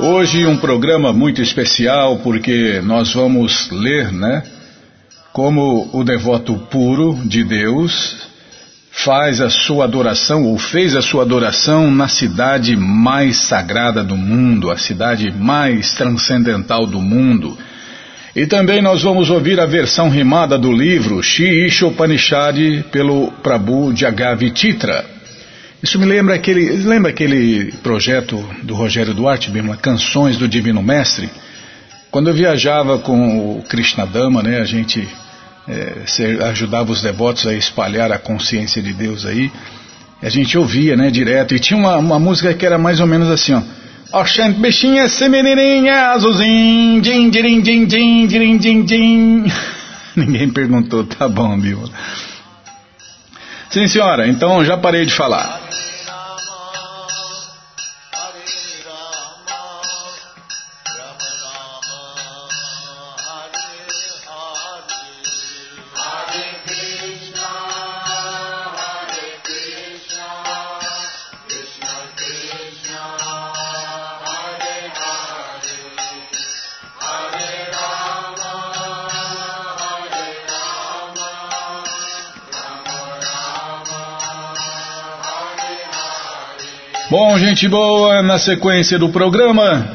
Hoje um programa muito especial porque nós vamos ler, né? Como o devoto puro de Deus faz a sua adoração ou fez a sua adoração na cidade mais sagrada do mundo, a cidade mais transcendental do mundo. E também nós vamos ouvir a versão rimada do livro Shi Ishopanishad pelo Prabhu Jagavititra. Isso me lembra aquele, lembra aquele projeto do Rogério Duarte, Bima, Canções do Divino Mestre? Quando eu viajava com o Krishna Dama, né, a gente é, ajudava os devotos a espalhar a consciência de Deus aí, a gente ouvia, né, direto, e tinha uma, uma música que era mais ou menos assim, ó. Oxente, bichinha, semenirinha, azulzinho, din, din, din, din, din, din, din. Ninguém perguntou, tá bom, Bima. Sim, senhora, então já parei de falar. Bom, gente boa, na sequência do programa.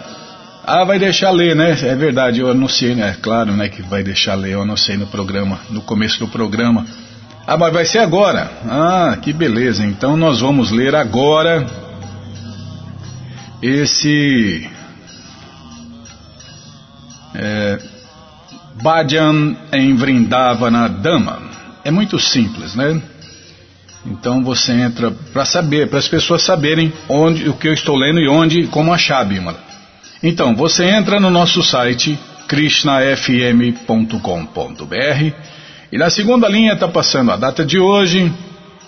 Ah, vai deixar ler, né? É verdade, eu anunciei, né? Claro, né, que vai deixar ler, eu anunciei no programa, no começo do programa. Ah, mas vai ser agora. Ah, que beleza. Então nós vamos ler agora esse é, Bhajan em Vrindavana Dama. É muito simples, né? Então você entra para saber, para as pessoas saberem onde o que eu estou lendo e onde, como achar, Bimala. Então você entra no nosso site krishnafm.com.br e na segunda linha está passando a data de hoje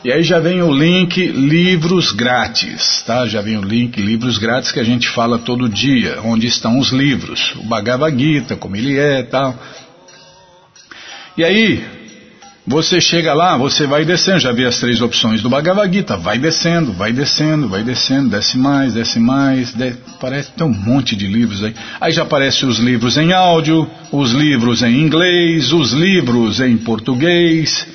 e aí já vem o link livros grátis, tá? Já vem o link livros grátis que a gente fala todo dia, onde estão os livros, o Bhagavad Gita, como ele é, tal. E aí você chega lá, você vai descendo, já vi as três opções do Bhagavad Gita, vai descendo, vai descendo, vai descendo, desce mais, desce mais, desce, parece tem um monte de livros aí. Aí já aparecem os livros em áudio, os livros em inglês, os livros em português.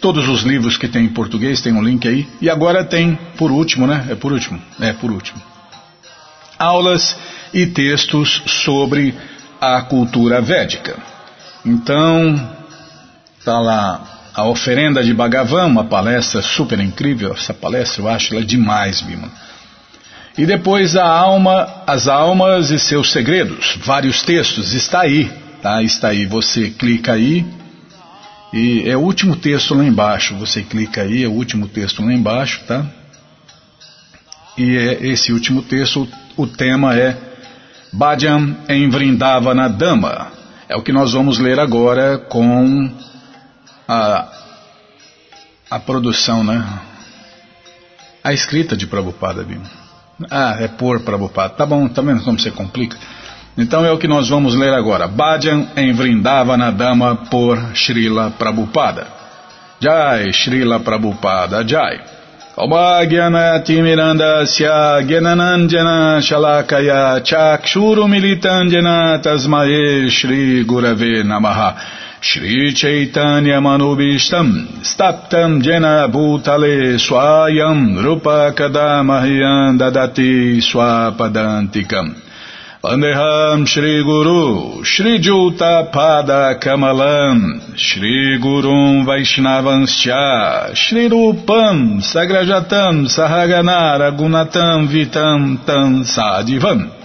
Todos os livros que tem em português tem um link aí. E agora tem, por último, né? É por último, é por último. Aulas e textos sobre a cultura védica. Então, Está lá a oferenda de Bhagavan, uma palestra super incrível. Essa palestra eu acho ela demais, Bima. E depois a alma, as almas e seus segredos, vários textos, está aí, tá? Está aí. Você clica aí e é o último texto lá embaixo. Você clica aí, é o último texto lá embaixo, tá? E é esse último texto, o tema é Bhajan em Vrindavana Dama. É o que nós vamos ler agora com a, a produção, né? A escrita de Prabhupada, Bima. Ah, é por Prabhupada. Tá bom, tá vendo como você complica? Então é o que nós vamos ler agora. Bhajan em Vrindavana Dama por Srila Prabhupada. Jai, Srila Prabhupada, Jai. Shalakaya Chakshuru Militandjana Tasmae Shri Gurave Namaha Shri Chaitanya Manubishtam Staptam Jena Bhutale Swayam Rupa Kadamahyam Dadati Swapadantikam. Vandeham Shri Guru Shri Juta Pada Kamalam Shri Gurum Vaishnavanscha Shri Rupam Sagrajatam Sahaganara Gunatam Vitam Tam Sadivam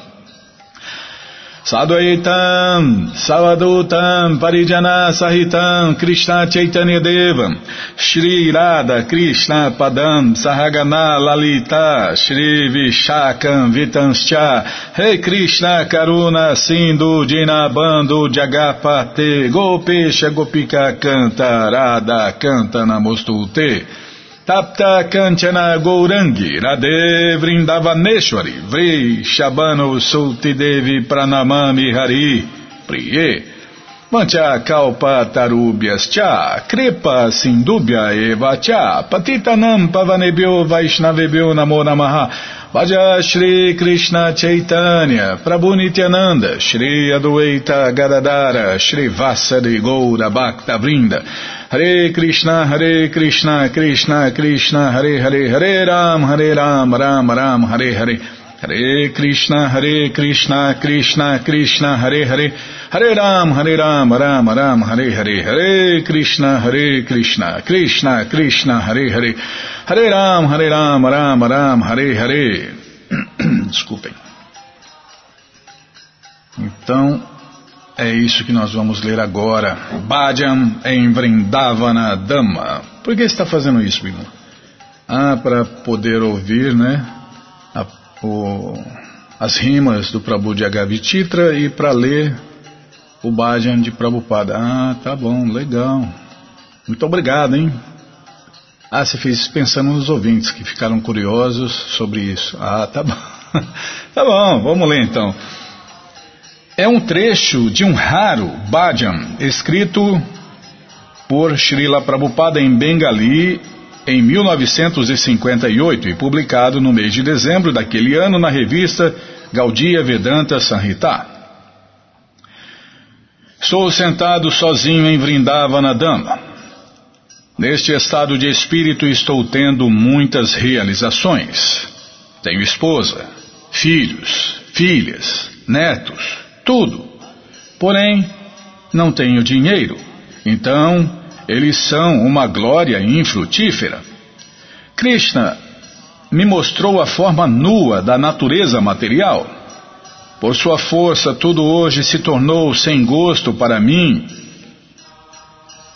Sadvaitam, Savadutam, Parijana Sahitam, Krishna Chaitanya Devam, Shri Radha Krishna Padam, Sahagana Lalita, Shri Vishakam Vitanscha, Rei Krishna Karuna Sindhu Dinabando Jagapate, Gopesha Gopika Canta, Radha Canta Namostute, Tapta Kanchana Gourangi Radhe Vrindavaneshwari Vri Shabano Sultidevi Pranamami Hari Priye Mancha Kalpa Tarubhyas Cha Kripa Sindubhya Eva Cha Patitanam Pavanebhyo Vaishnavebhyo Namo Namaha Bhaja Shri Krishna Chaitanya, Prabhu Nityananda, Shri Adwaita Gadadara, Shri Vasari Goura Bhakta Vrinda, Hare Krishna, Hare Krishna, Krishna Krishna, Hare Hare, Hare Ram, Hare Ram, Ram Ram, Hare Hare, Hare Krishna, Hare Krishna, Krishna Krishna, Hare Hare, Hare Ram, Hare Ram, Ram Ram, Hare Hare, Hare Krishna, Hare Krishna, Krishna Krishna, Hare Hare, Hare Ram, Hare Ram, Ram Ram, Hare Hare. Desculpem. Então, é isso que nós vamos ler agora. Bhajan em Vrindavana Dama. Por que está fazendo isso, Bima? Ah, para poder ouvir, né? A, o, as rimas do Prabhu de Agavititra e para ler o Bhajan de Prabhupada. Ah, tá bom, legal. Muito obrigado, hein? Ah, você fez isso pensando nos ouvintes que ficaram curiosos sobre isso. Ah, tá bom. tá bom, vamos ler então. É um trecho de um raro bhajan escrito por Srila Prabhupada em Bengali em 1958 e publicado no mês de dezembro daquele ano na revista Gaudiya Vedanta Sanhita. Estou sentado sozinho em Vrindavana Dama. Neste estado de espírito estou tendo muitas realizações. Tenho esposa, filhos, filhas, netos, tudo. Porém, não tenho dinheiro. Então, eles são uma glória infrutífera. Krishna me mostrou a forma nua da natureza material. Por sua força, tudo hoje se tornou sem gosto para mim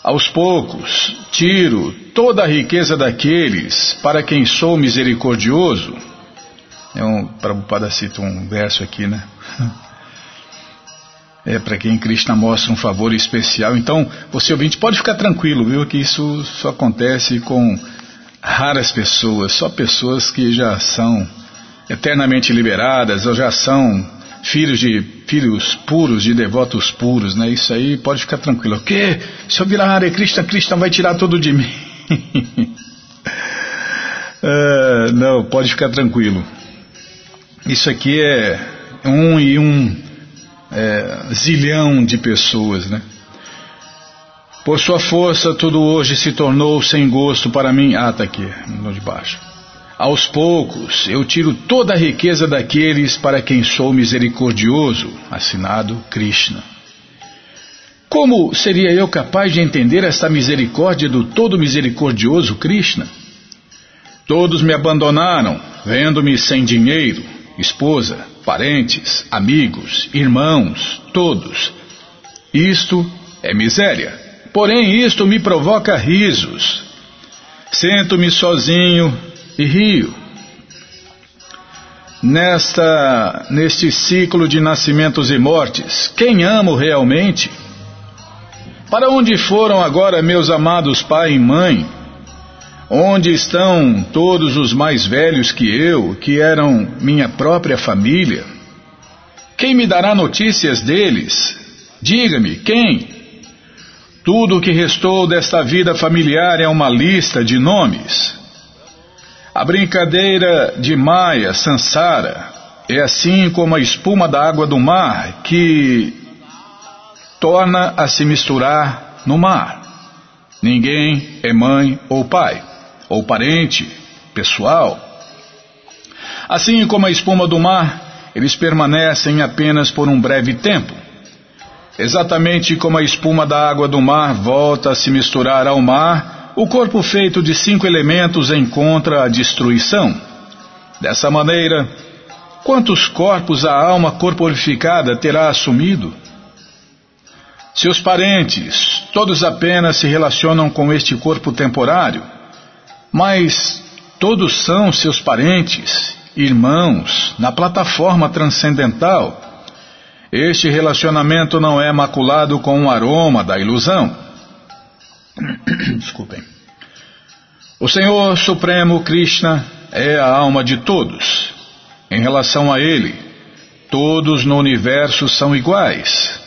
aos poucos, tiro toda a riqueza daqueles para quem sou misericordioso. É um, Prabhupada cita um verso aqui, né? É para quem Krishna mostra um favor especial. Então, você ouvinte, pode ficar tranquilo, viu? Que isso só acontece com raras pessoas, só pessoas que já são eternamente liberadas ou já são filhos de filhos puros, de devotos puros, né? Isso aí pode ficar tranquilo. O quê? Se eu virar Hare Krishna, Krishna vai tirar tudo de mim. uh, não, pode ficar tranquilo. Isso aqui é um e um é, zilhão de pessoas, né? Por sua força, tudo hoje se tornou sem gosto para mim. Ah, tá aqui, no de baixo. Aos poucos eu tiro toda a riqueza daqueles para quem sou misericordioso. Assinado Krishna. Como seria eu capaz de entender esta misericórdia do todo misericordioso Krishna? Todos me abandonaram, vendo-me sem dinheiro, esposa, parentes, amigos, irmãos, todos. Isto é miséria. Porém, isto me provoca risos. Sento-me sozinho, e rio. Nesta, neste ciclo de nascimentos e mortes, quem amo realmente? Para onde foram agora meus amados pai e mãe? Onde estão todos os mais velhos que eu, que eram minha própria família? Quem me dará notícias deles? Diga-me, quem? Tudo o que restou desta vida familiar é uma lista de nomes. A brincadeira de Maya, Sansara, é assim como a espuma da água do mar que torna a se misturar no mar. Ninguém é mãe ou pai, ou parente, pessoal. Assim como a espuma do mar, eles permanecem apenas por um breve tempo. Exatamente como a espuma da água do mar volta a se misturar ao mar o corpo feito de cinco elementos encontra a destruição. Dessa maneira, quantos corpos a alma corporificada terá assumido? Seus parentes, todos apenas se relacionam com este corpo temporário, mas todos são seus parentes, irmãos, na plataforma transcendental. Este relacionamento não é maculado com o aroma da ilusão. Desculpem. O Senhor Supremo Krishna é a alma de todos. Em relação a Ele, todos no universo são iguais.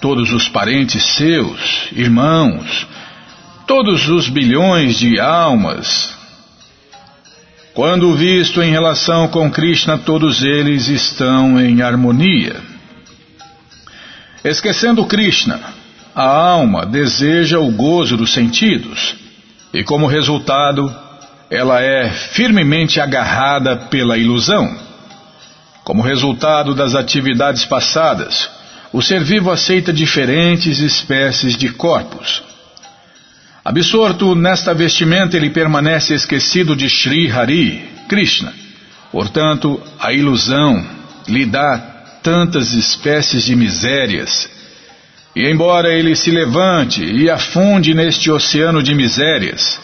Todos os parentes seus, irmãos, todos os bilhões de almas Quando visto em relação com Krishna, todos eles estão em harmonia. Esquecendo Krishna, a alma deseja o gozo dos sentidos e, como resultado, ela é firmemente agarrada pela ilusão. Como resultado das atividades passadas, o ser vivo aceita diferentes espécies de corpos. Absorto nesta vestimenta, ele permanece esquecido de Sri Hari, Krishna. Portanto, a ilusão lhe dá tantas espécies de misérias. E embora ele se levante e afunde neste oceano de misérias,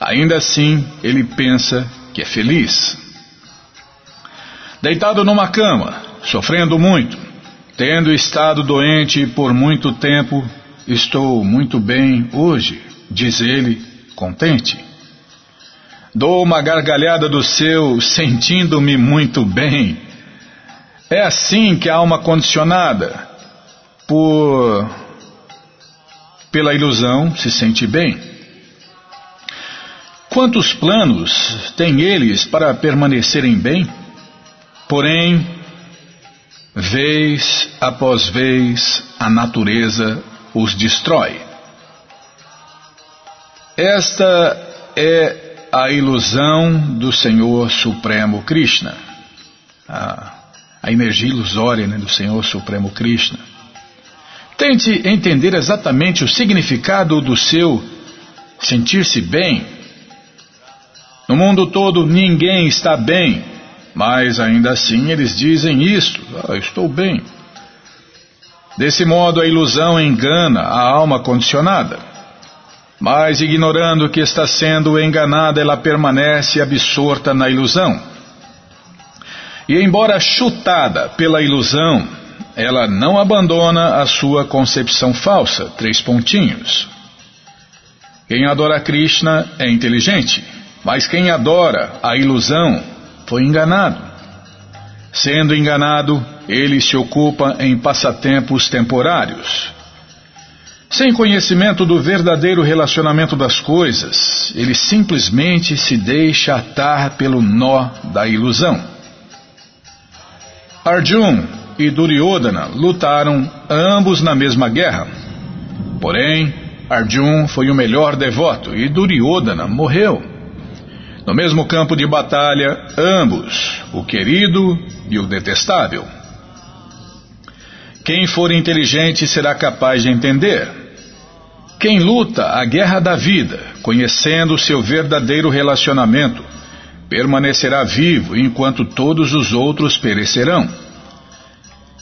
ainda assim ele pensa que é feliz. Deitado numa cama, sofrendo muito, tendo estado doente por muito tempo, estou muito bem hoje diz ele, contente. Dou uma gargalhada do seu, sentindo-me muito bem. É assim que a alma condicionada, por pela ilusão, se sente bem. Quantos planos têm eles para permanecerem bem? Porém, vez após vez, a natureza os destrói. Esta é a ilusão do Senhor Supremo Krishna, a, a energia ilusória né, do Senhor Supremo Krishna. Tente entender exatamente o significado do seu sentir-se bem. No mundo todo ninguém está bem, mas ainda assim eles dizem isto: ah, estou bem. Desse modo a ilusão engana a alma condicionada. Mas, ignorando que está sendo enganada, ela permanece absorta na ilusão. E, embora chutada pela ilusão, ela não abandona a sua concepção falsa. Três pontinhos. Quem adora Krishna é inteligente, mas quem adora a ilusão foi enganado. Sendo enganado, ele se ocupa em passatempos temporários. Sem conhecimento do verdadeiro relacionamento das coisas, ele simplesmente se deixa atar pelo nó da ilusão. Arjun e Duryodhana lutaram ambos na mesma guerra. Porém, Arjun foi o melhor devoto e Duryodhana morreu. No mesmo campo de batalha, ambos, o querido e o detestável. Quem for inteligente será capaz de entender. Quem luta a guerra da vida, conhecendo seu verdadeiro relacionamento, permanecerá vivo enquanto todos os outros perecerão.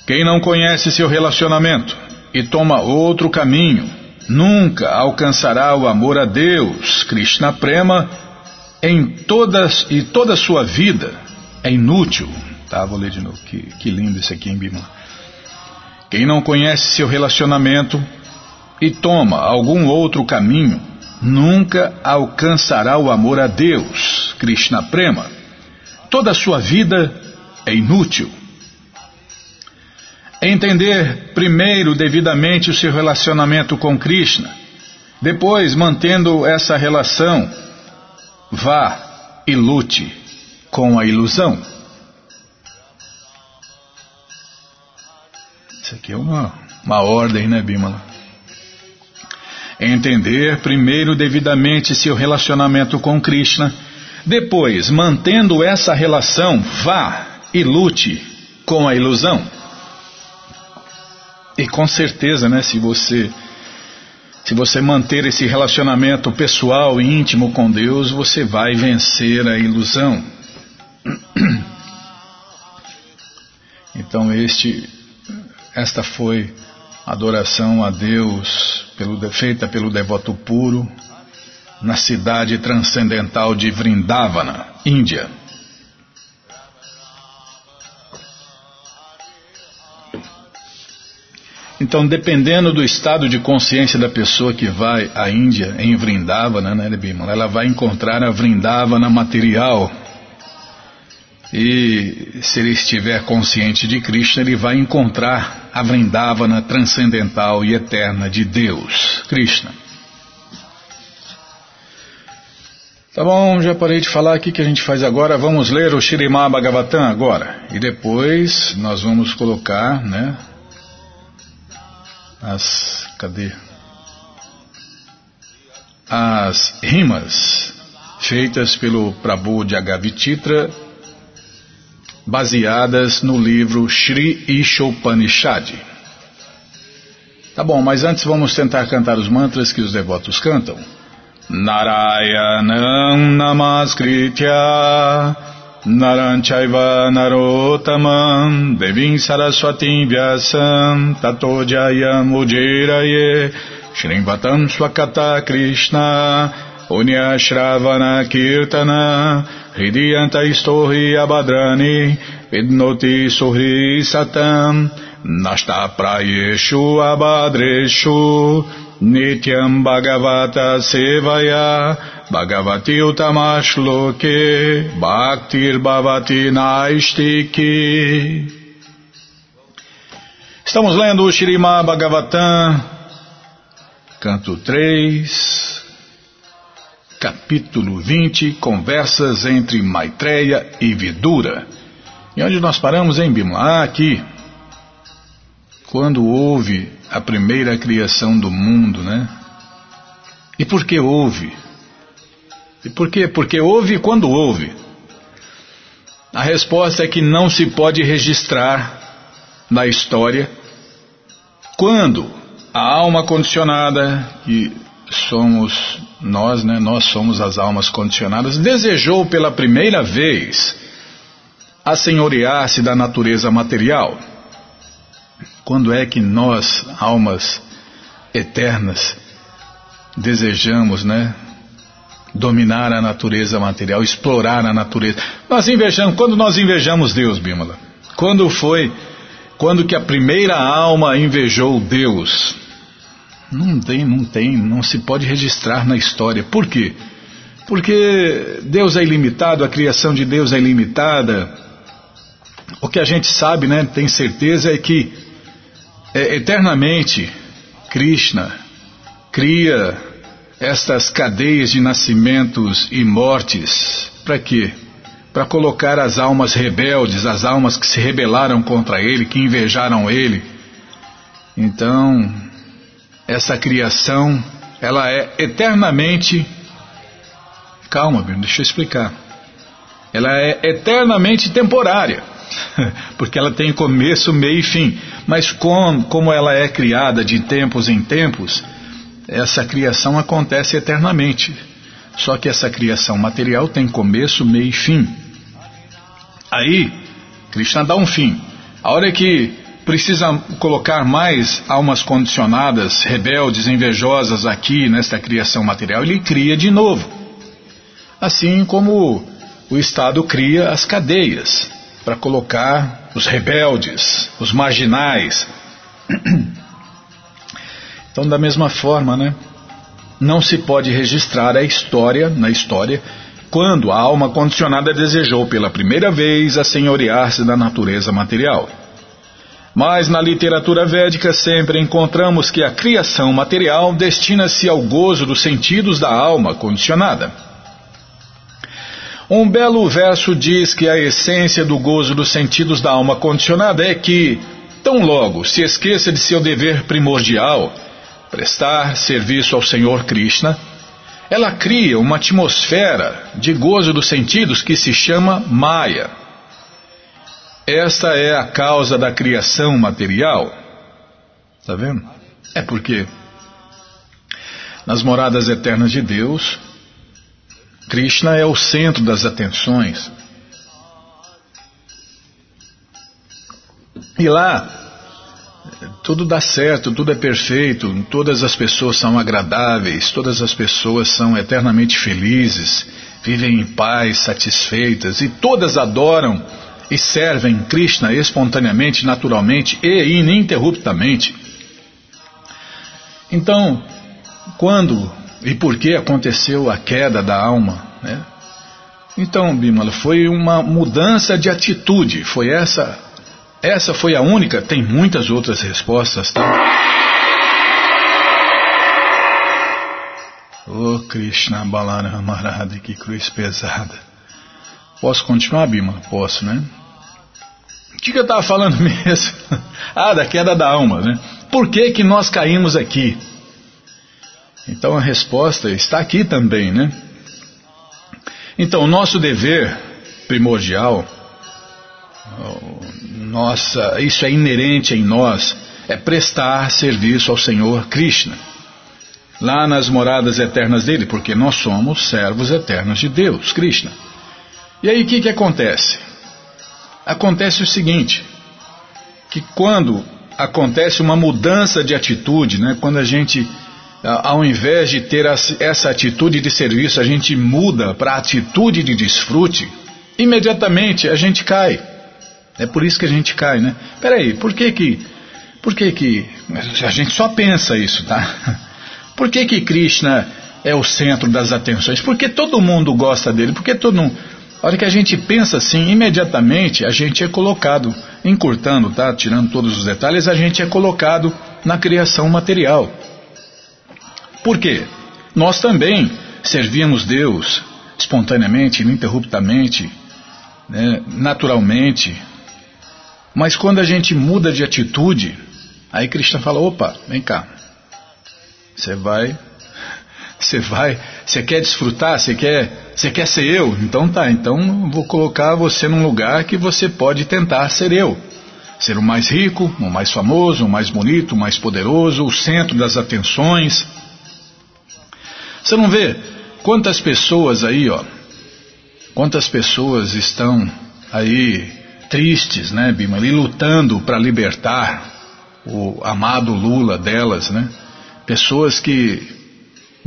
Quem não conhece seu relacionamento e toma outro caminho, nunca alcançará o amor a Deus, Krishna Prema, em todas e toda sua vida é inútil. Tá, vou ler de novo. Que, que lindo isso aqui em Bima. Quem não conhece seu relacionamento e toma algum outro caminho, nunca alcançará o amor a Deus, Krishna Prema. Toda a sua vida é inútil. Entender primeiro devidamente o seu relacionamento com Krishna, depois, mantendo essa relação, vá e lute com a ilusão. Isso aqui é uma, uma ordem, né, Bimala? Entender primeiro devidamente seu relacionamento com Krishna, depois, mantendo essa relação, vá e lute com a ilusão. E com certeza, né, se você se você manter esse relacionamento pessoal e íntimo com Deus, você vai vencer a ilusão. Então este esta foi adoração a Deus pelo, feita pelo devoto puro na cidade transcendental de Vrindavana, Índia. Então, dependendo do estado de consciência da pessoa que vai à Índia, em Vrindavana, né, ela vai encontrar a Vrindavana material, e se ele estiver consciente de Krishna, ele vai encontrar a Vrindavana transcendental e eterna de Deus, Krishna. Tá bom, já parei de falar aqui que a gente faz agora. Vamos ler o Shirimá Bhagavatam agora. E depois nós vamos colocar, né? As. Cadê? As rimas feitas pelo Prabhu Jagavititra, baseadas no livro Sri Ishopanishad. Tá bom, mas antes vamos tentar cantar os mantras que os devotos cantam. Narayanam Namaskritya Naranchaiva Narotamam Devim Saraswatim Vyasam Tato Jayam Ujiraye Shrimvatam Swakata Krishna Unya Shravana Kirtana Hridiyanta Istohi Abadrani Vidnoti Suhri Satam Nashta Prayeshu Abadreshu Nityam Bhagavata Sevaya Bhagavati Utamashloke Bhaktir Bhavati Naistiki. Estamos lendo o Shirima Bhagavatam, canto 3, capítulo 20, conversas entre Maitreya e Vidura. E onde nós paramos, em Bimla? Ah, aqui. Quando houve a primeira criação do mundo, né? E por que houve? E por quê? Porque houve quando houve. A resposta é que não se pode registrar na história quando a alma condicionada, que somos nós, né? Nós somos as almas condicionadas, desejou pela primeira vez assenhorear-se da natureza material quando é que nós, almas eternas, desejamos, né? Dominar a natureza material, explorar a natureza. Nós invejamos, quando nós invejamos Deus, Bímola? Quando foi, quando que a primeira alma invejou Deus? Não tem, não tem, não se pode registrar na história. Por quê? Porque Deus é ilimitado, a criação de Deus é ilimitada. O que a gente sabe, né, tem certeza é que é, eternamente, Krishna cria estas cadeias de nascimentos e mortes. Para quê? Para colocar as almas rebeldes, as almas que se rebelaram contra ele, que invejaram ele. Então, essa criação, ela é eternamente. Calma, deixa eu explicar. Ela é eternamente temporária. porque ela tem começo, meio e fim. Mas com, como ela é criada de tempos em tempos, essa criação acontece eternamente. Só que essa criação material tem começo, meio e fim. Aí, Krishna dá um fim. A hora que precisa colocar mais almas condicionadas, rebeldes, invejosas aqui nesta criação material, ele cria de novo. Assim como o Estado cria as cadeias para colocar os rebeldes, os marginais. Então, da mesma forma, né? Não se pode registrar a história, na história, quando a alma condicionada desejou pela primeira vez assenhorear-se da natureza material. Mas na literatura védica sempre encontramos que a criação material destina-se ao gozo dos sentidos da alma condicionada. Um belo verso diz que a essência do gozo dos sentidos da alma condicionada é que, tão logo se esqueça de seu dever primordial, prestar serviço ao Senhor Krishna, ela cria uma atmosfera de gozo dos sentidos que se chama Maya. Esta é a causa da criação material. Está vendo? É porque nas moradas eternas de Deus, Krishna é o centro das atenções. E lá, tudo dá certo, tudo é perfeito, todas as pessoas são agradáveis, todas as pessoas são eternamente felizes, vivem em paz, satisfeitas, e todas adoram e servem Krishna espontaneamente, naturalmente e ininterruptamente. Então, quando e por que aconteceu a queda da alma. Né? Então, Bimala, foi uma mudança de atitude. Foi essa, essa foi a única. Tem muitas outras respostas, tá? Ô oh, Krishna Balarama Radha, que cruz pesada. Posso continuar, Bima? Posso, né? O que, eu estava falando mesmo? ah, da queda da alma, né? Por que, que nós caímos aqui? Então a resposta está aqui também, né? Então, o nosso dever primordial, nossa, isso é inerente em nós, é prestar serviço ao Senhor Krishna, lá nas moradas eternas dele, porque nós somos servos eternos de Deus, Krishna. E aí o que, que acontece? Acontece o seguinte, que quando acontece uma mudança de atitude, né, quando a gente ao invés de ter essa atitude de serviço, a gente muda para a atitude de desfrute, imediatamente a gente cai. É por isso que a gente cai, né? Peraí, por que que, por que que, a gente só pensa isso, tá? Por que que Krishna é o centro das atenções? Porque todo mundo gosta dele, porque todo mundo... A hora que a gente pensa assim, imediatamente a gente é colocado, encurtando, tá? Tirando todos os detalhes, a gente é colocado na criação material. Por quê? Nós também servíamos Deus espontaneamente, ininterruptamente, né, naturalmente. Mas quando a gente muda de atitude, aí Krishna fala: opa, vem cá. Você vai, você vai, você quer desfrutar, você quer, você quer ser eu? Então tá, então vou colocar você num lugar que você pode tentar ser eu. Ser o mais rico, o mais famoso, o mais bonito, o mais poderoso, o centro das atenções. Você não vê quantas pessoas aí, ó, quantas pessoas estão aí tristes, né, Bima, ali lutando para libertar o amado Lula delas, né? Pessoas que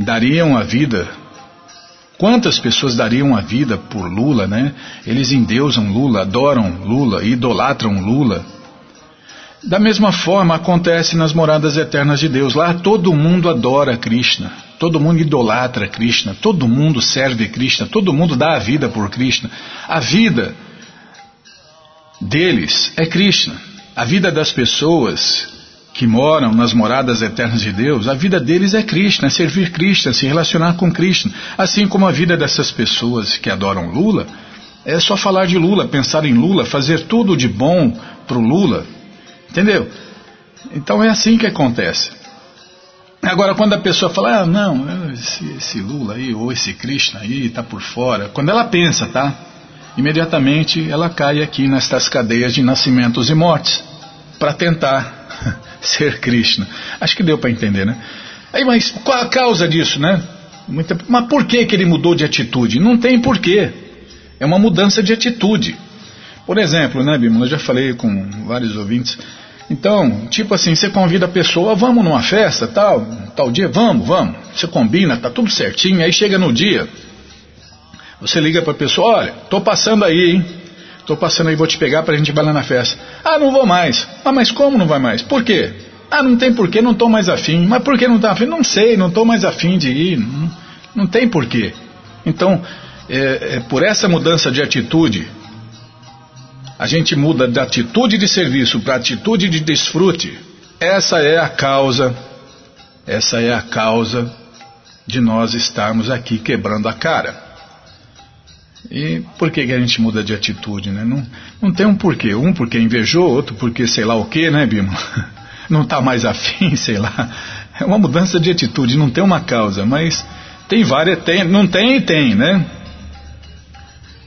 dariam a vida. Quantas pessoas dariam a vida por Lula, né? Eles endeusam Lula, adoram Lula, idolatram Lula. Da mesma forma acontece nas moradas eternas de Deus. Lá todo mundo adora Krishna, todo mundo idolatra Krishna, todo mundo serve Krishna, todo mundo dá a vida por Krishna. A vida deles é Krishna. A vida das pessoas que moram nas moradas eternas de Deus, a vida deles é Krishna, é servir Krishna, se relacionar com Krishna. Assim como a vida dessas pessoas que adoram Lula, é só falar de Lula, pensar em Lula, fazer tudo de bom para o Lula. Entendeu? Então é assim que acontece. Agora, quando a pessoa fala, ah, não, esse, esse Lula aí, ou esse Krishna aí, está por fora, quando ela pensa, tá? Imediatamente ela cai aqui nestas cadeias de nascimentos e mortes, para tentar ser Krishna. Acho que deu para entender, né? Aí, mas qual a causa disso, né? Muita, mas por que, que ele mudou de atitude? Não tem porquê. É uma mudança de atitude. Por exemplo, né, Bima, eu já falei com vários ouvintes. Então, tipo assim, você convida a pessoa, vamos numa festa, tal, tal dia, vamos, vamos. Você combina, tá tudo certinho, aí chega no dia, você liga para a pessoa, olha, tô passando aí, hein? Tô passando aí, vou te pegar pra gente ir lá na festa. Ah, não vou mais. Ah, mas como não vai mais? Por quê? Ah, não tem porquê, não tô mais afim. Mas por que não tá afim? Não sei, não tô mais afim de ir. Não, não tem porquê. Então, é, é, por essa mudança de atitude, a gente muda de atitude de serviço para atitude de desfrute, essa é a causa, essa é a causa de nós estarmos aqui quebrando a cara. E por que, que a gente muda de atitude, né? Não, não tem um porquê. Um porque invejou, outro porque sei lá o que, né, Bima? Não está mais afim, sei lá. É uma mudança de atitude, não tem uma causa, mas tem várias, tem, não tem e tem, né?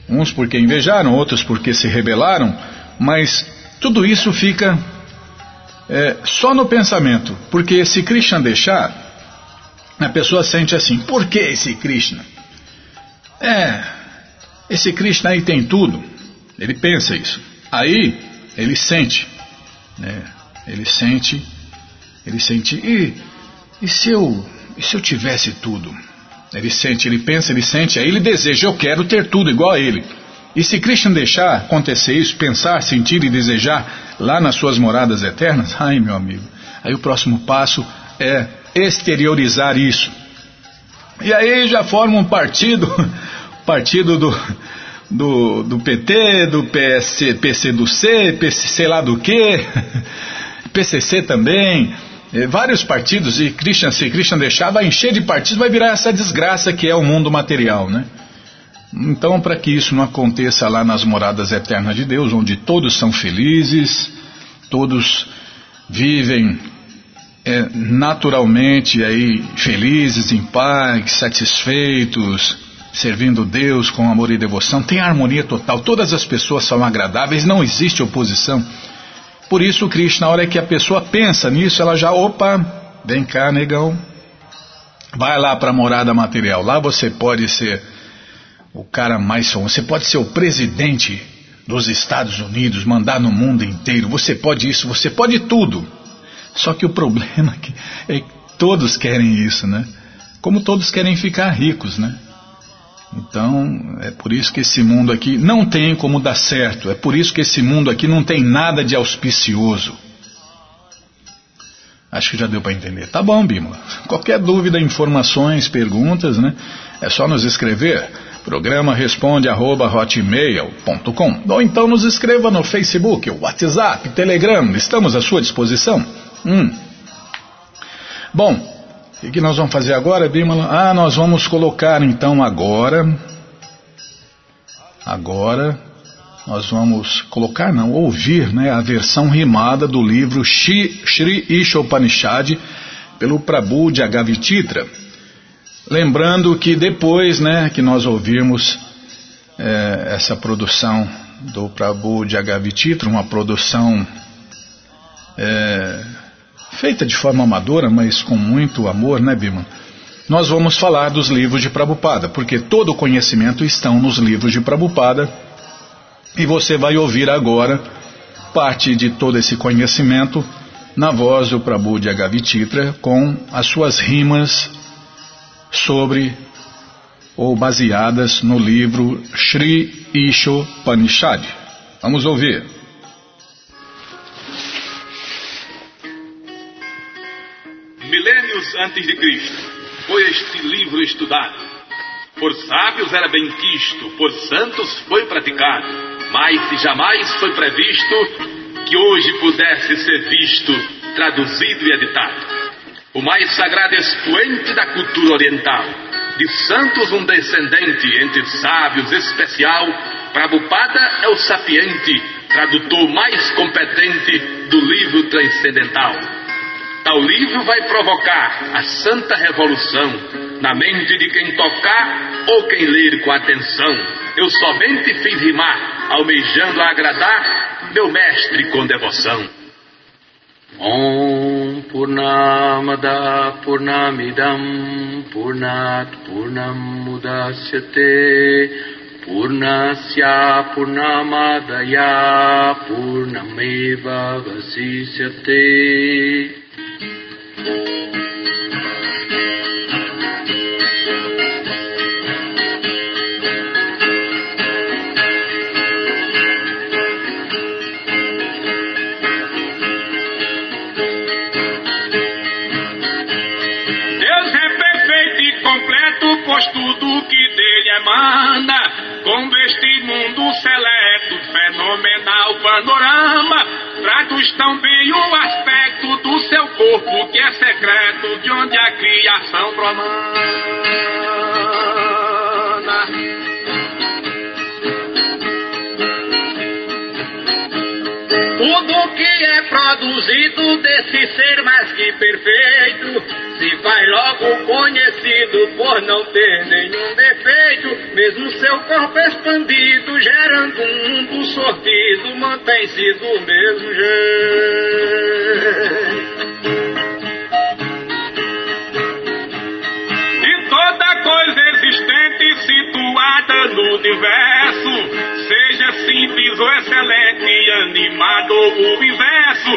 Uns porque invejaram, outros porque se rebelaram, mas tudo isso fica é, só no pensamento. Porque se Krishna deixar, a pessoa sente assim: por que esse Krishna? É, esse Krishna aí tem tudo. Ele pensa isso. Aí ele sente, né? Ele sente, ele sente. E, e se eu, e se eu tivesse tudo? Ele sente, ele pensa, ele sente, aí ele deseja, eu quero ter tudo igual a ele. E se Krishna deixar acontecer isso, pensar, sentir e desejar lá nas suas moradas eternas, ai meu amigo, aí o próximo passo é exteriorizar isso. E aí já forma um partido, partido do, do, do PT, do PC, PC do C, PC sei lá do que, PCC também, é, vários partidos, e Krishna, se Krishna deixar, vai encher de partidos, vai virar essa desgraça que é o mundo material, né? Então, para que isso não aconteça lá nas moradas eternas de Deus, onde todos são felizes, todos vivem é, naturalmente aí felizes, em paz, satisfeitos, servindo Deus com amor e devoção, tem harmonia total, todas as pessoas são agradáveis, não existe oposição. Por isso, Krishna, na hora que a pessoa pensa nisso, ela já, opa, vem cá, negão, vai lá para a morada material, lá você pode ser o cara mais você pode ser o presidente dos Estados Unidos, mandar no mundo inteiro, você pode isso, você pode tudo. Só que o problema é que, é que todos querem isso, né? Como todos querem ficar ricos, né? Então, é por isso que esse mundo aqui não tem como dar certo. É por isso que esse mundo aqui não tem nada de auspicioso. Acho que já deu para entender. Tá bom, Bímola. Qualquer dúvida, informações, perguntas, né? É só nos escrever. Programa responde arroba hotmail.com Ou então nos escreva no Facebook, WhatsApp, Telegram. Estamos à sua disposição. Hum. Bom, o que nós vamos fazer agora, Bimala? Ah, nós vamos colocar então agora. Agora nós vamos colocar, não, ouvir né, a versão rimada do livro Shri, Shri Ishopanishad pelo Prabhu de Agavititra. Lembrando que depois né, que nós ouvirmos é, essa produção do Prabhu de Agavititra, uma produção é, feita de forma amadora, mas com muito amor, né, Bima? Nós vamos falar dos livros de Prabhupada, porque todo o conhecimento estão nos livros de Prabhupada e você vai ouvir agora parte de todo esse conhecimento na voz do Prabhu de Agavititra com as suas rimas sobre ou baseadas no livro Sri Ishopanishad. Vamos ouvir. Antes de Cristo, foi este livro estudado. Por sábios era bem quisto, por santos foi praticado, mas jamais foi previsto que hoje pudesse ser visto, traduzido e editado. O mais sagrado expoente da cultura oriental, de santos um descendente, entre sábios especial, Prabhupada é o sapiente, tradutor mais competente do livro transcendental. Tal livro vai provocar a santa revolução na mente de quem tocar ou quem ler com atenção. Eu somente fiz rimar, almejando agradar meu mestre com devoção. Om Purnamada Purnamidam Purnat Purnamudasyate Purnasya Purnamadaya Purnameva Vasisyate pois tudo que dele emana, como este mundo seleto, fenomenal panorama, traduz tão bem promana. Tudo que é produzido desse ser mais que perfeito se faz logo conhecido por não ter nenhum defeito. Mesmo seu corpo expandido, gerando um mundo sortido, mantém-se do mesmo jeito. Universo seja simples ou excelente, animado o inverso,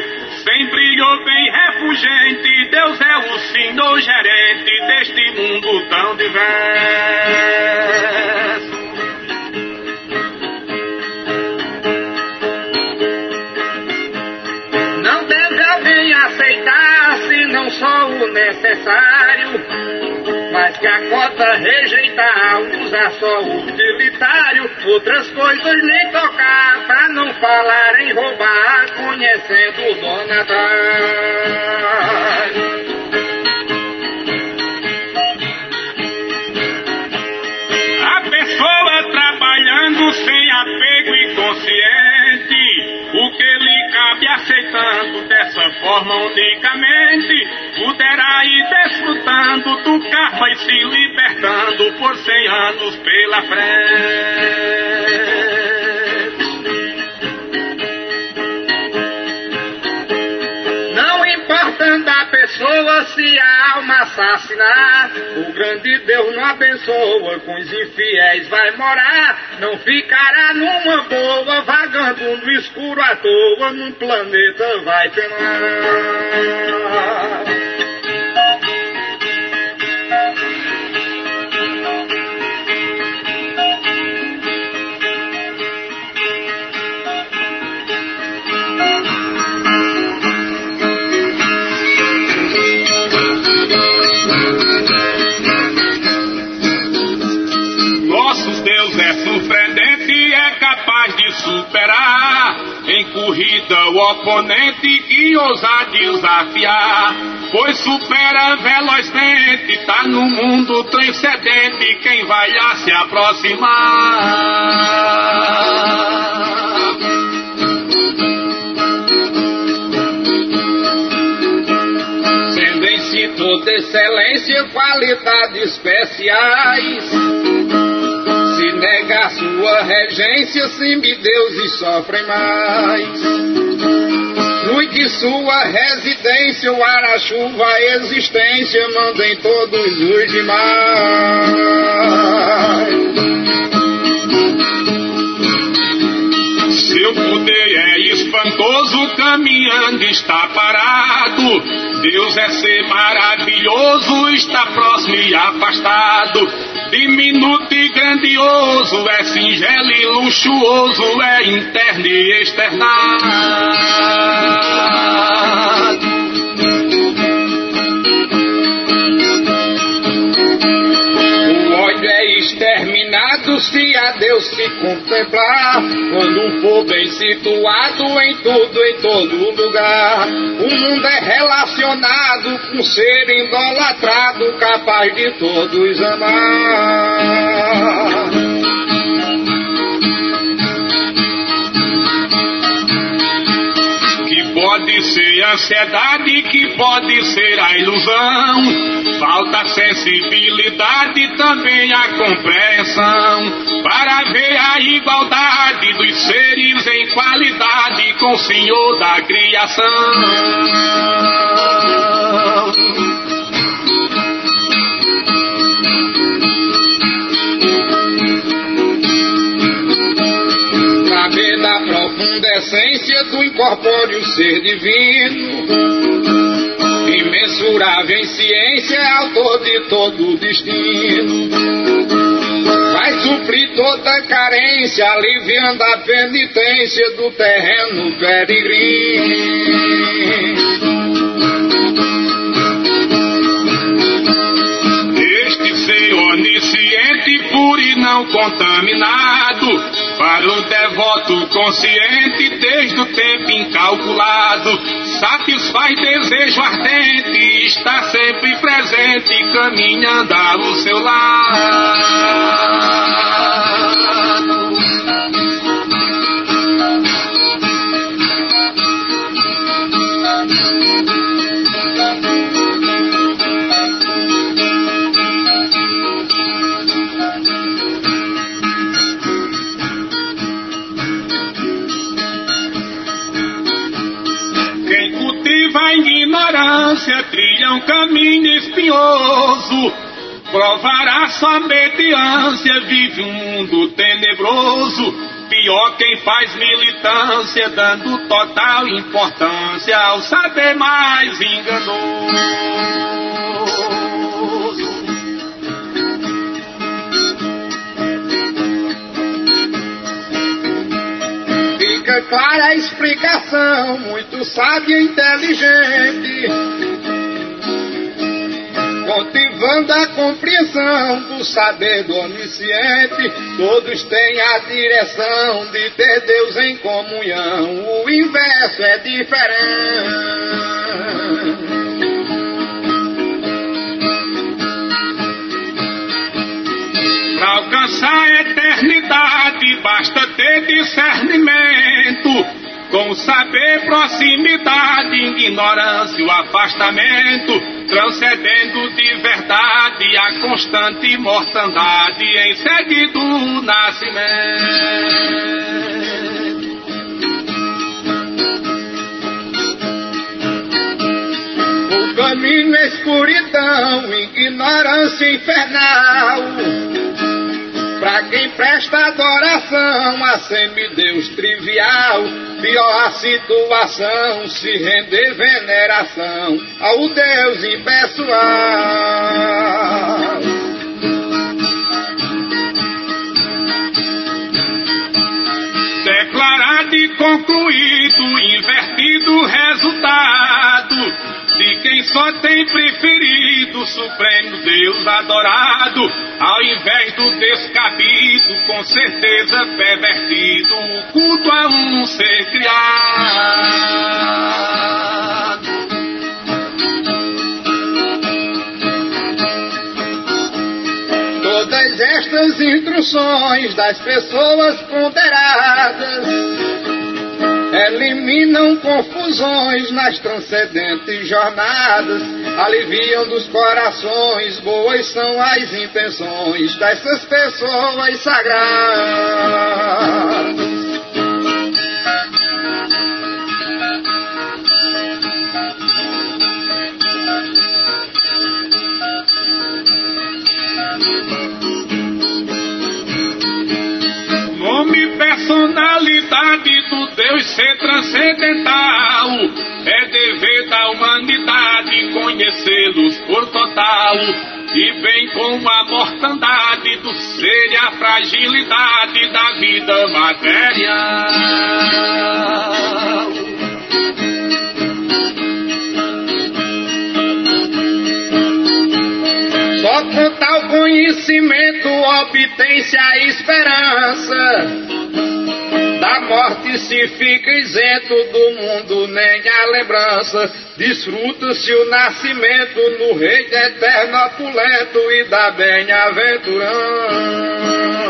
sem brilho bem refugente, Deus é o senhor gerente deste mundo tão diverso. Não deve alguém aceitar, se não só o necessário mas que a cota rejeitar, usar só o utilitário, outras coisas nem tocar, pra não falar em roubar, conhecendo o dono atrás. trabalhando sem apego e consciente, o que lhe cabe aceitando dessa forma unicamente, poderá ir desfrutando do karma e se libertando por cem anos pela frente. pessoa se a alma assassinar. O grande Deus não abençoa, com os infiéis vai morar. Não ficará numa boa, vagando no escuro à toa, num planeta vai penar. O oponente que ousar desafiar. Pois supera velozmente, tá no mundo transcendente quem vai se aproximar. toda excelência, qualidades especiais nega sua regência, semideuses sofrem mais. Cuide sua residência, o ar, a chuva, a existência, mandem todos os demais. É espantoso, caminhando está parado. Deus é ser maravilhoso, está próximo e afastado. Diminuto e grandioso, é singelo e luxuoso, é interno e externado. Se a Deus se contemplar. Quando for bem situado em tudo, em todo lugar. O mundo é relacionado com ser idolatrado, capaz de todos amar. Ser ansiedade, que pode ser a ilusão. Falta sensibilidade, também a compreensão, para ver a igualdade dos seres em qualidade com o Senhor da criação. Essência do incorpóreo ser divino. Imensurável em ciência, autor de todo o destino. Vai suprir toda carência, aliviando a penitência do terreno peregrino. onisciente, puro e não contaminado, para o devoto consciente desde o tempo incalculado, satisfaz desejo ardente, está sempre presente, caminhando ao seu lado. Caminho espinhoso. Provará somente ânsia, vive um mundo tenebroso. Pior quem faz militância, dando total importância ao saber mais enganoso. fica clara a explicação, muito sábia e inteligente. Provando a compreensão do saber do onisciente, todos têm a direção de ter Deus em comunhão. O inverso é diferente. Para alcançar a eternidade basta ter discernimento. Com saber, proximidade, ignorância, o afastamento, transcendendo de verdade a constante mortandade em sede do nascimento. O caminho é escuridão, ignorância infernal. Pra quem presta adoração a semideus trivial, pior a situação se render veneração ao Deus impessoal. Declarado e concluído, invertido o resultado só tem preferido o Supremo Deus adorado, ao invés do descabido, com certeza pervertido, o culto a um ser criado. Todas estas instruções das pessoas ponderadas eliminam confusões nas transcendentes jornadas, aliviam dos corações, boas são as intenções dessas pessoas sagradas. Fragilidade da vida material. Só com tal conhecimento obtém-se a esperança da morte se fica isento do mundo, nem a lembrança. Desfruta-se o nascimento no Rei eterno opulento e da bem-aventurança.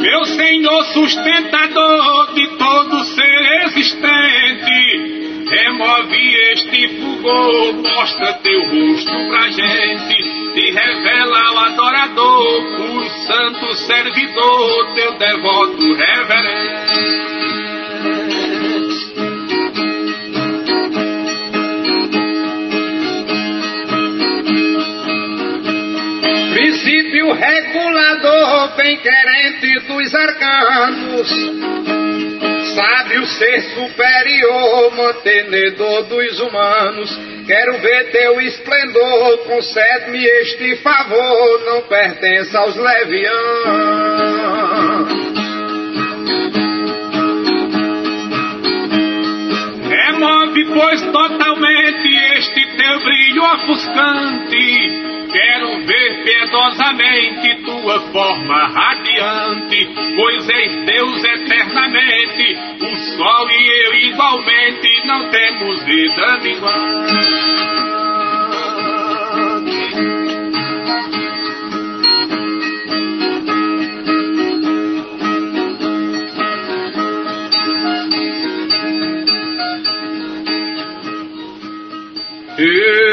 Meu Senhor sustentador de todo ser existente, remove este fulgor, mostra teu rosto pra gente te revela ao adorador, puro santo servidor, teu devoto reverente. Regulador, bem querente dos arcanos, sábio ser superior, mantenedor dos humanos Quero ver teu esplendor, concede-me este favor, não pertence aos levianos. Remove, pois, totalmente este teu brilho ofuscante. Quero ver piedosamente tua forma radiante, pois és Deus eternamente, o sol e eu igualmente não temos vida que este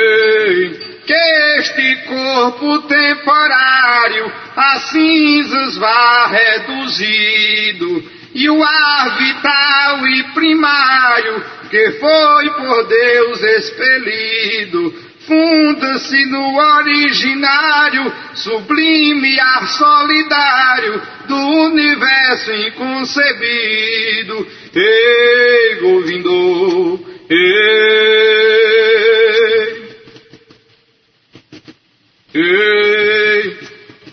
corpo temporário a cinzas vá reduzido, e o ar vital e primário que foi por Deus expelido, funda-se no originário, sublime ar solidário do universo inconcebido. Ei, Govindo, ei. Ei,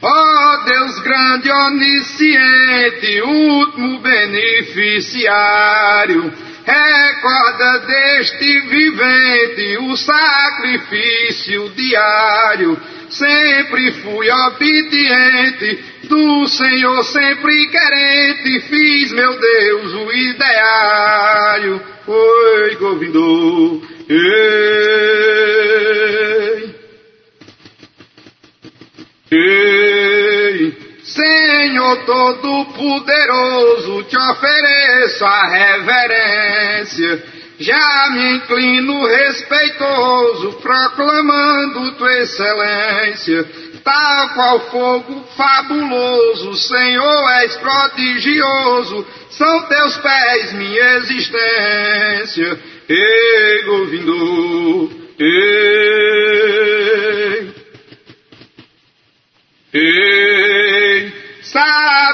ó oh Deus grande, onisciente, último beneficiário, Recorda deste vivente o sacrifício diário. Sempre fui obediente, do Senhor sempre querente, fiz meu Deus o ideário. Oi, Govindo. Ei. Ei. Senhor Todo-Poderoso, te ofereço a reverência. Já me inclino respeitoso, proclamando tua excelência. Tal qual fogo fabuloso, Senhor, és prodigioso. São teus pés minha existência. Ei, Govindo, ei. Ei,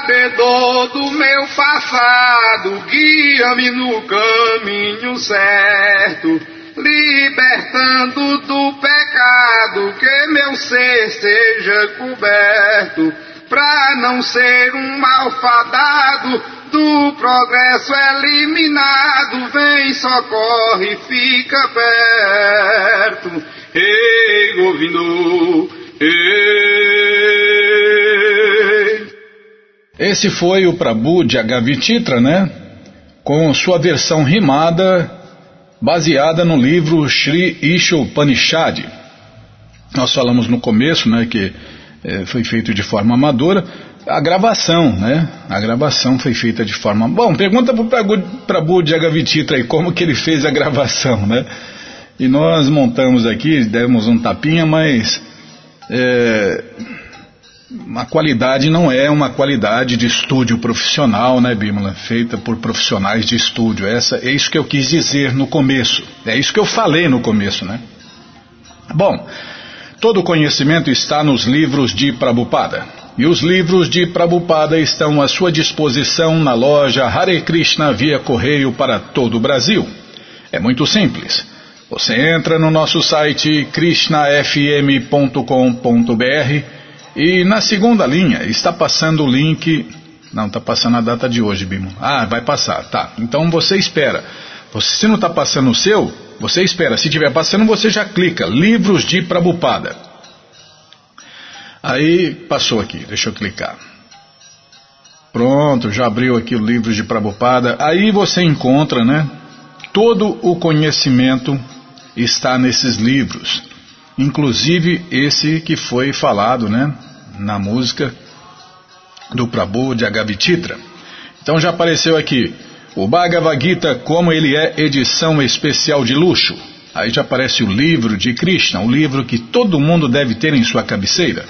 sabedor do meu passado, guia-me no caminho certo, libertando do pecado, que meu ser seja coberto, pra não ser um malfadado, do progresso eliminado, vem, socorre, fica perto. Ei, Govindo, esse foi o Prabhu de Agavititra, né? Com sua versão rimada, baseada no livro Sri Ishopanishad. Nós falamos no começo, né, que é, foi feito de forma amadora. A gravação, né? A gravação foi feita de forma. Bom, pergunta para o Prabhu Agavititra aí como que ele fez a gravação, né? E nós montamos aqui, demos um tapinha, mas é, a qualidade não é uma qualidade de estúdio profissional, né, Bímola? Feita por profissionais de estúdio. Essa, é isso que eu quis dizer no começo. É isso que eu falei no começo, né? Bom, todo conhecimento está nos livros de Prabhupada. E os livros de Prabhupada estão à sua disposição na loja Hare Krishna via correio para todo o Brasil. É muito simples. Você entra no nosso site krishnafm.com.br e na segunda linha está passando o link. Não, está passando a data de hoje, Bimo. Ah, vai passar, tá. Então você espera. Se não está passando o seu, você espera. Se estiver passando, você já clica. Livros de Prabupada. Aí passou aqui, deixa eu clicar. Pronto, já abriu aqui o Livros de Prabupada. Aí você encontra, né? Todo o conhecimento está nesses livros, inclusive esse que foi falado, né, na música do Prabhu de Agavititra. Então já apareceu aqui o Bhagavad Gita como ele é edição especial de luxo. Aí já aparece o livro de Krishna, um livro que todo mundo deve ter em sua cabeceira.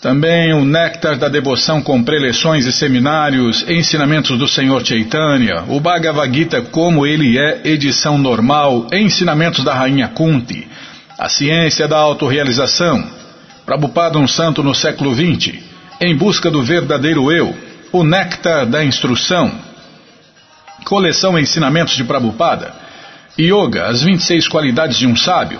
Também o Néctar da Devoção com preleções e seminários, ensinamentos do Senhor Chaitanya, o Bhagavad Gita como ele é, edição normal, ensinamentos da Rainha Kunti, a ciência da autorrealização, Prabhupada um santo no século XX, em busca do verdadeiro eu, o Néctar da Instrução, coleção Ensinamentos de Prabhupada, Yoga, as 26 qualidades de um sábio,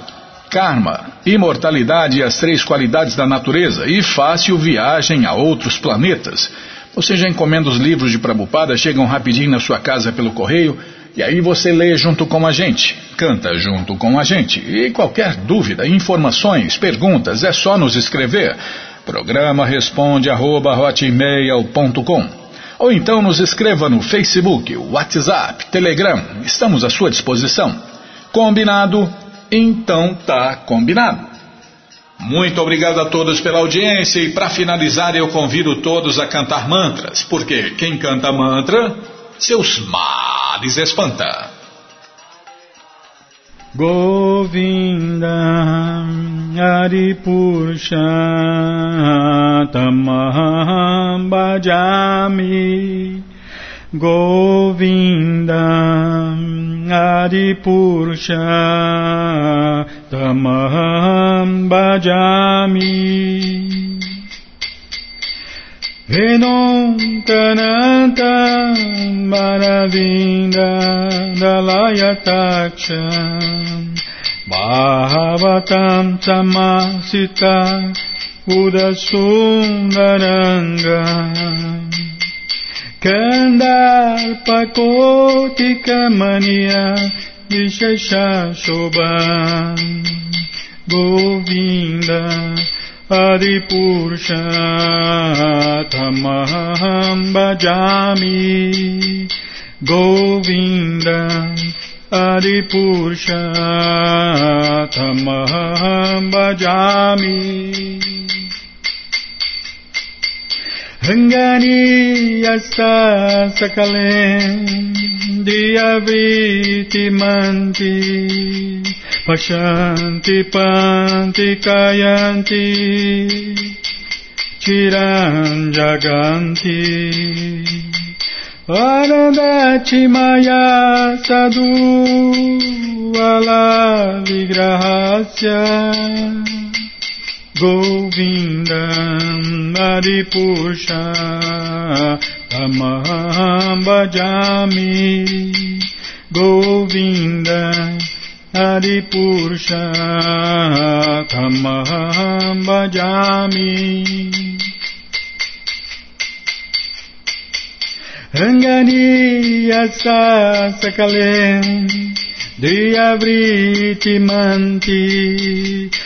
karma, imortalidade e as três qualidades da natureza. E fácil viagem a outros planetas. Você já encomenda os livros de Prabhupada, chegam rapidinho na sua casa pelo correio e aí você lê junto com a gente, canta junto com a gente. E qualquer dúvida, informações, perguntas, é só nos escrever. Programa responde arroba, ou então nos escreva no Facebook, WhatsApp, Telegram. Estamos à sua disposição. Combinado? Então tá combinado. Muito obrigado a todos pela audiência e para finalizar eu convido todos a cantar mantras, porque quem canta mantra, seus males espanta. Govinda Aripurusha Tamaham Bhajami Govinda Adipurusha Tamaham Bhajami Vinontananta Manavinda Dalayataksha Bahavatam Samasita Udasundaranga Kandarpakotikamania Visheshashobha Govinda Adipurushatamaham bhajami. Govinda Adipurushatamaham bhajami. Ranganiyasta sakale diaviti manti pashanti panti kayanti chiran jaganti anandati maya sadu ala vigrahasya Govindam Adipurusha Tamaham Bajami. Govinda Adipurusha Tamaham Bhajami Ranganiya Sakalen Diyavriti manti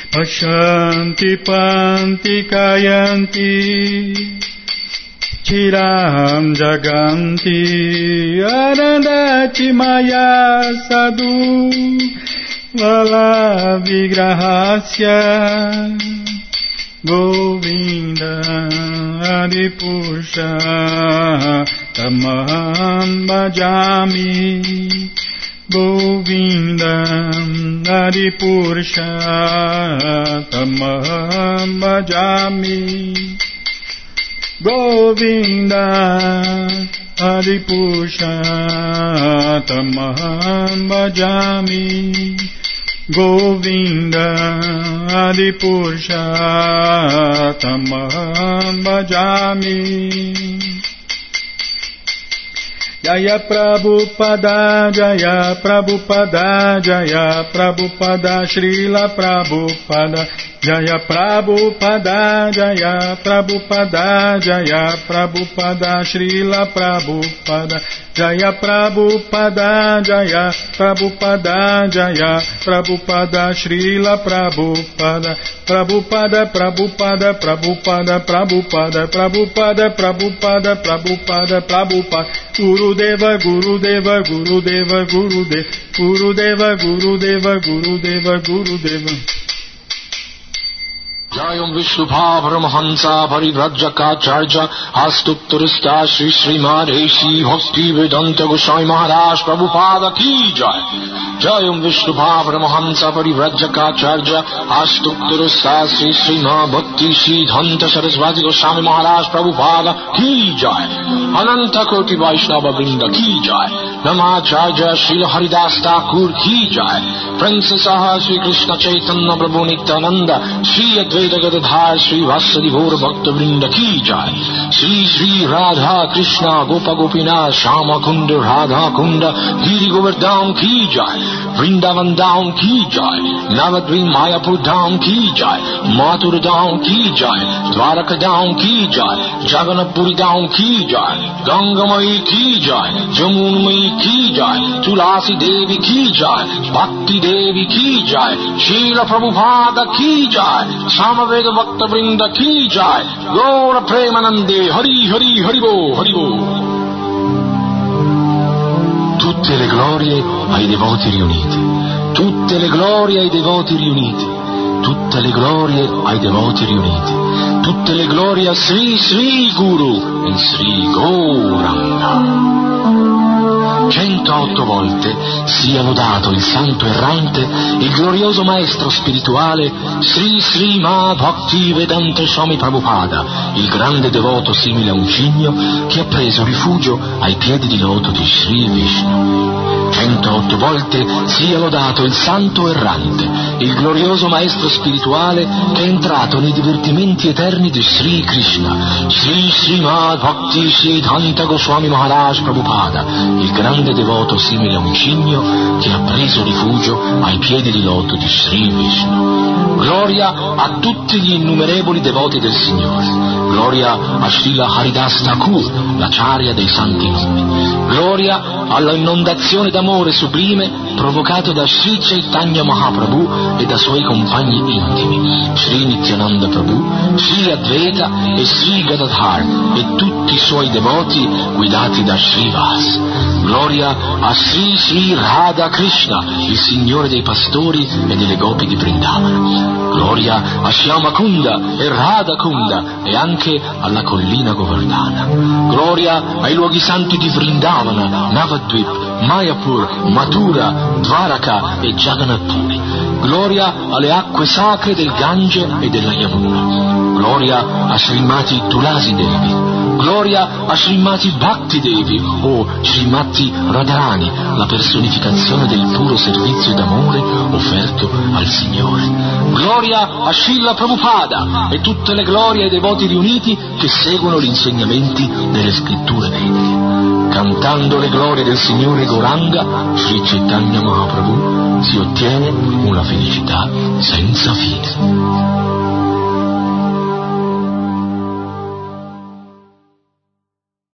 Pashanti panti kayanti Chiram jaganti Arandati maya sadhu Lala vigrahasya Govinda Adipusha Tamam bhajami. Govindam Adipurushatamaham Bhajami Govinda Adipurushatamaham Bhajami Govinda Adipurushatamaham Bhajami Jaya Prabhupada, Jaya Prabhupada, Jaya Prabhupada, Srila Prabhupada, Jaya Prabhupada, Jaya Prabhupada, Jaya Prabhupada, Srila Prabhupada, Jaya Prabhupada, Jaya Prabhupada, Jaya Prabhupada, Srila Prabhupada, Prabhupada, Prabhupada, Prabhupada, Prabhupada, Prabhupada, Prabhupada, Prabhupada, Prabhupada, Gurudeva, Gurudeva, Gurudeva, Gurudeva, Gurudeva, Gurudeva, Gurudeva, Gurudeva. Jayam Vishnupabrahmahansa Parivrajakacharya Astutturista Sri Srimadeshi Bhakti Vedanta Goswami Maharaj Prabhupada Ki Jai Jayam Vishnupabrahmahansa Parivrajakacharya Astutturista Sri Srima Bhakti Sri Dhanta Sarasvati Goswami Maharaj Prabhupada Ki Jai Ananta Koti Vaishnava Vrinda Ki Jai Namacharya Srila Haridas Thakur Ki Jai Princess Sri Krishna Chaitanya Prabhu Nityananda Sri Advaita জগৎ ভার শ্রী ভাস্বরী ভোর ভক্তবৃন্দ কি চায় শ্রী শ্রী রাধা কৃষ্ণ গোপ গোপীনা শ্যাম কুণ্ড রাধা কুণ্ড গিরি গোবর দাম কি যায় বৃন্দাবন দাম কি যায় নবদ্বী মায়াপুর দাম কি যায় মাতুর দাম কি যায় দ্বারক দাম কি যায় জগন্নপুরী দাম কি যায় গঙ্গময়ী কি যায় যমুনময়ী কি যায় তুলাসি দেবী কি যায় ভক্তি দেবী কি যায় শীল প্রভু ভাগ কি যায় ಕಾಮವೇಗ ಭಕ್ತವೃಂದ ಕೀ ಜಾಯ್ ಗೌರ ಪ್ರೇಮನಂದೇ ಹರಿ ಹರಿ ಹರಿವೋ ಹರಿವೋ tutte le glorie ai devoti riuniti, tutte le glorie ai devoti riuniti, tutte le glorie ai devoti riuniti, tutte le glorie a Sri Sri Guru e Sri Gauranga. 108 volte sia lodato il santo errante, il glorioso maestro spirituale Sri Sri Ma Bhakti Vedanta Swami Prabhupada, il grande devoto simile a un cigno che ha preso rifugio ai piedi di loto di Sri Vishnu. 108 volte sia lodato il santo errante, il glorioso maestro spirituale che è entrato nei divertimenti eterni di Sri Krishna, Sri Srimad Bhakti Siddhanta Goswami Maharaj Prabhupada, il grande devoto devoto simile a un cigno che ha preso rifugio ai piedi di loto di Sri Vishnu. Gloria a tutti gli innumerevoli devoti del Signore. Gloria a Srila Haridas Thakur, la charia dei santi nomi. Gloria alla inondazione d'amore sublime provocato da Sri Chaitanya Mahaprabhu e da suoi compagni intimi, Sri Nityananda Prabhu, Sri Advaita e Sri Gadadhar e tutti i suoi devoti guidati da Srivas. Gloria a Sri Sri Radha Krishna, il Signore dei pastori e delle gopi di Vrindavana. Gloria a Shyama Kunda e Radha Kunda e anche alla collina Govardhana. Gloria ai luoghi santi di Vrindavana, Navadvip, Mayapur, Mathura, Dvaraka e Jagannath Puri. Gloria alle acque sacre del Gange e della Yamuna. Gloria a Srimati Tulasi Devi. Gloria a Srimati Bhakti Devi o Srimati Radharani, la personificazione del puro servizio d'amore offerto al Signore. Gloria a Srila Prabhupada e tutte le glorie ai devoti riuniti che seguono gli insegnamenti delle scritture vediche. Cantando le glorie del Signore Goranga, Sri Chaitanya Mahaprabhu, si ottiene una felicità senza fine.